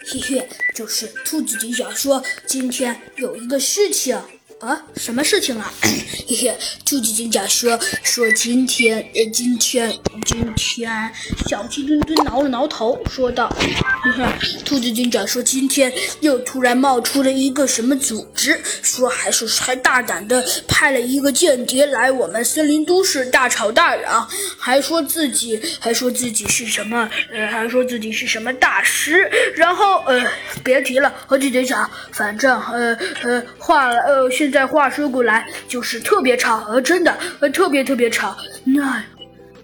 嘿嘿，就是兔子警长说今天有一个事情。啊，什么事情啊？嘿嘿，兔子警长说说今天，呃，今天，今天，小鸡墩墩挠了挠头，说道：“嘿嘿，兔子警长说今天又突然冒出了一个什么组织，说还是还大胆的派了一个间谍来我们森林都市大吵大嚷，还说自己还说自己是什么，呃，还说自己是什么大师，然后呃，别提了，猴子警长，反正呃呃，话，呃，现。”在话说过来，就是特别吵，呃，真的，呃，特别特别吵。那，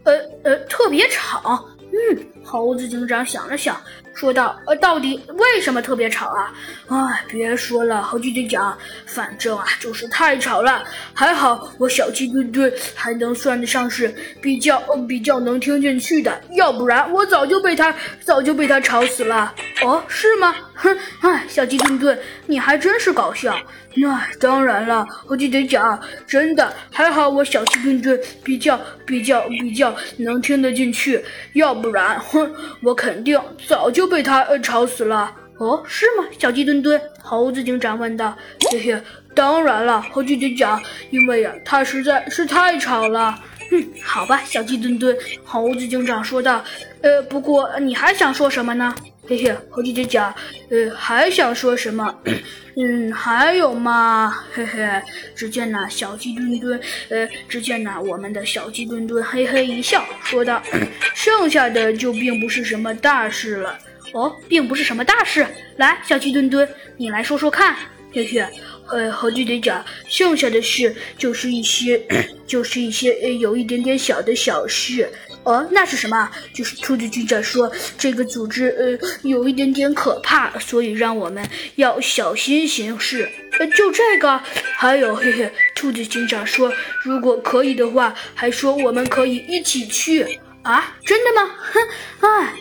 呃呃，特别吵。嗯，猴子警长想了想。说道：“呃，到底为什么特别吵啊？哎，别说了，猴子警长，反正啊，就是太吵了。还好我小鸡墩墩还能算得上是比较比较能听进去的，要不然我早就被他早就被他吵死了。哦，是吗？哼，哎，小鸡墩墩，你还真是搞笑。那当然了，猴子警长，真的还好我小鸡墩墩比较比较比较能听得进去，要不然，哼，我肯定早就。”被他呃吵死了哦，是吗？小鸡墩墩，猴子警长问道。嘿嘿，当然了，猴子警长，因为呀，他实在是太吵了。嗯，好吧，小鸡墩墩，猴子警长说道。呃，不过你还想说什么呢？嘿嘿，猴子警长，呃，还想说什么？嗯，还有嘛？嘿嘿，只见那小鸡墩墩，呃，只见那我们的小鸡墩墩嘿嘿一笑，说道：“ 剩下的就并不是什么大事了。”哦，并不是什么大事。来，小鸡墩墩，你来说说看。嘿嘿，呃，猴子警长，剩下的事就是一些，就是一些呃，有一点点小的小事。哦，那是什么？就是兔子警长说这个组织呃有一点点可怕，所以让我们要小心行事。呃，就这个。还有，嘿嘿，兔子警长说，如果可以的话，还说我们可以一起去。啊，真的吗？哼，哎。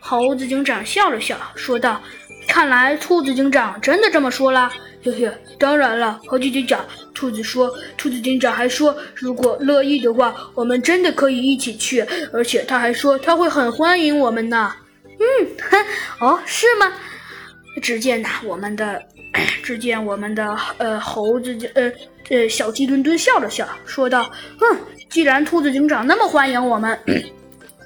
猴子警长笑了笑，说道：“看来兔子警长真的这么说了。”嘿嘿，当然了，猴子警长。兔子说：“兔子警长还说，如果乐意的话，我们真的可以一起去。而且他还说他会很欢迎我们呢。”嗯，哼，哦，是吗？只见呐，我们的，只见我们的呃猴子呃呃小鸡墩墩笑了笑，说道：“嗯，既然兔子警长那么欢迎我们。”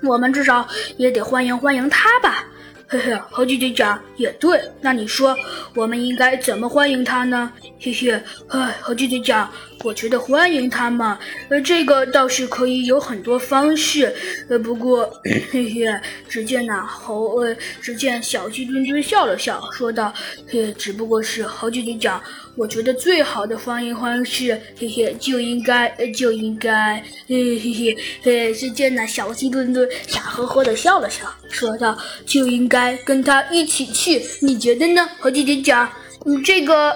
我们至少也得欢迎欢迎他吧，嘿嘿，猴姐姐讲也对。那你说我们应该怎么欢迎他呢？嘿嘿，哎，猴姐姐讲。我觉得欢迎他嘛，呃，这个倒是可以有很多方式，呃，不过，嘿嘿，只见那猴，呃，只见小鸡墩墩笑了笑，说道：“嘿，只不过是猴姐姐讲，我觉得最好的放映方式，嘿嘿，就应该，就应该，嘿嘿嘿，嘿，只见那小鸡墩墩傻呵呵的笑了笑，说道：就应该跟他一起去，你觉得呢，猴子警长？你这个，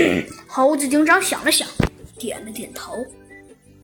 猴子警长想了想。点了点头。